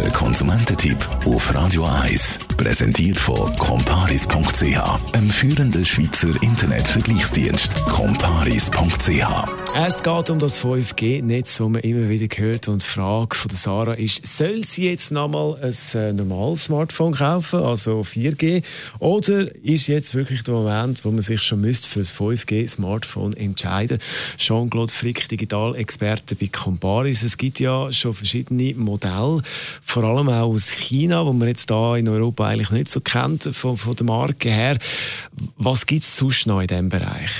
Der Konsumententipp auf Radio 1 präsentiert von comparis.ch, einem führenden Schweizer Internetvergleichsdienst. comparis.ch. Es geht um das 5G-Netz, das man immer wieder hört. Und die Frage von Sarah ist, soll sie jetzt nochmal ein äh, normales Smartphone kaufen, also 4G? Oder ist jetzt wirklich der Moment, wo man sich schon müsste für ein 5G-Smartphone entscheiden Jean-Claude Frick, Digitalexperte bei Comparis. Es gibt ja schon verschiedene Modelle, vor allem auch aus China, wo man jetzt da in Europa eigentlich nicht so kennt von, von der Marke her. Was gibt es sonst noch in diesem Bereich?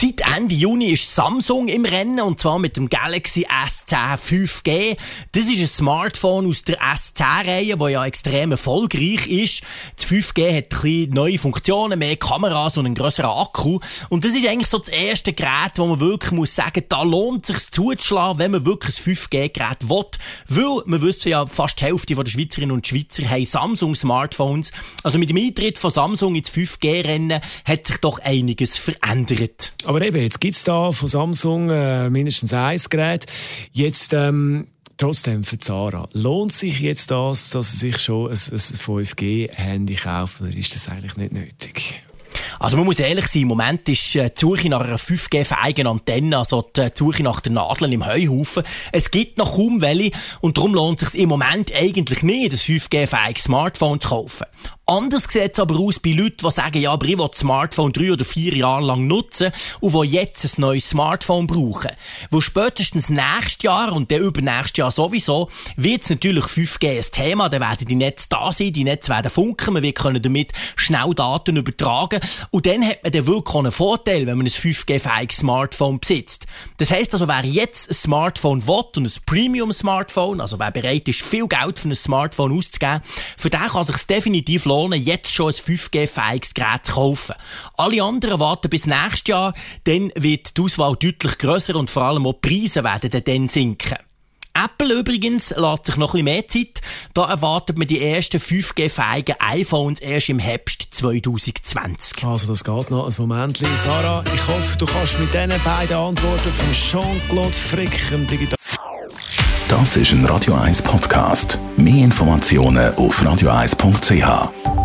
Seit Ende Juni ist Samsung im Rennen und zwar mit dem Galaxy S10 5G. Das ist ein Smartphone aus der S10-Reihe, das ja extrem erfolgreich ist. Das 5G hat ein bisschen neue Funktionen, mehr Kameras und einen grösseren Akku. Und das ist eigentlich so das erste Gerät, wo man wirklich muss sagen, da lohnt es sich zuzuschlagen, wenn man wirklich ein 5G-Gerät will. Weil, wir wissen ja, fast die Hälfte der Schweizerinnen und Schweizer haben Samsung-Smartphones. Also mit dem Eintritt von Samsung ins 5G-Rennen hat sich doch einiges verändert. Aber eben, jetzt gibt es da von Samsung äh, mindestens ein Gerät. Jetzt, ähm, trotzdem für Zara, lohnt sich jetzt das, dass sie sich schon ein, ein 5G-Handy kauft oder ist das eigentlich nicht nötig? Also man muss ehrlich sein, im Moment ist äh, die Suche nach einer 5G-fähigen Antenne, also die Suche nach den Nadeln im Heuhaufen. Es gibt noch kaum welche und darum lohnt es sich im Moment eigentlich nicht, ein 5G-fähiges Smartphone zu kaufen. Anders sieht es aber aus bei Leuten, die sagen, ja, aber ich will das Smartphone drei oder vier Jahre lang nutzen und die jetzt ein neues Smartphone brauchen. Wo spätestens nächstes Jahr und dann übernächstes Jahr sowieso wird es natürlich 5G ein Thema. Dann werden die Netze da sein, die Netze werden funken, wir können damit schnell Daten übertragen und dann hat man dann wirklich einen Vorteil, wenn man ein 5G-fähiges Smartphone besitzt. Das heisst also, wer jetzt ein Smartphone will und ein Premium-Smartphone, also wer bereit ist, viel Geld für ein Smartphone auszugeben, für den kann sich definitiv lohnen, jetzt schon ein 5G-fähiges Gerät zu kaufen. Alle anderen warten bis nächstes Jahr, dann wird die Auswahl deutlich grösser und vor allem auch die Preise werden dann sinken. Apple übrigens lässt sich noch ein bisschen mehr Zeit. Da erwartet man die ersten 5G-fähigen iPhones erst im Herbst 2020. Also das geht noch ein Moment. Sarah, ich hoffe, du kannst mit diesen beiden Antworten von Jean-Claude Frick Digital Das ist ein Radio 1 Podcast. Mehr Informationen auf radio1.ch.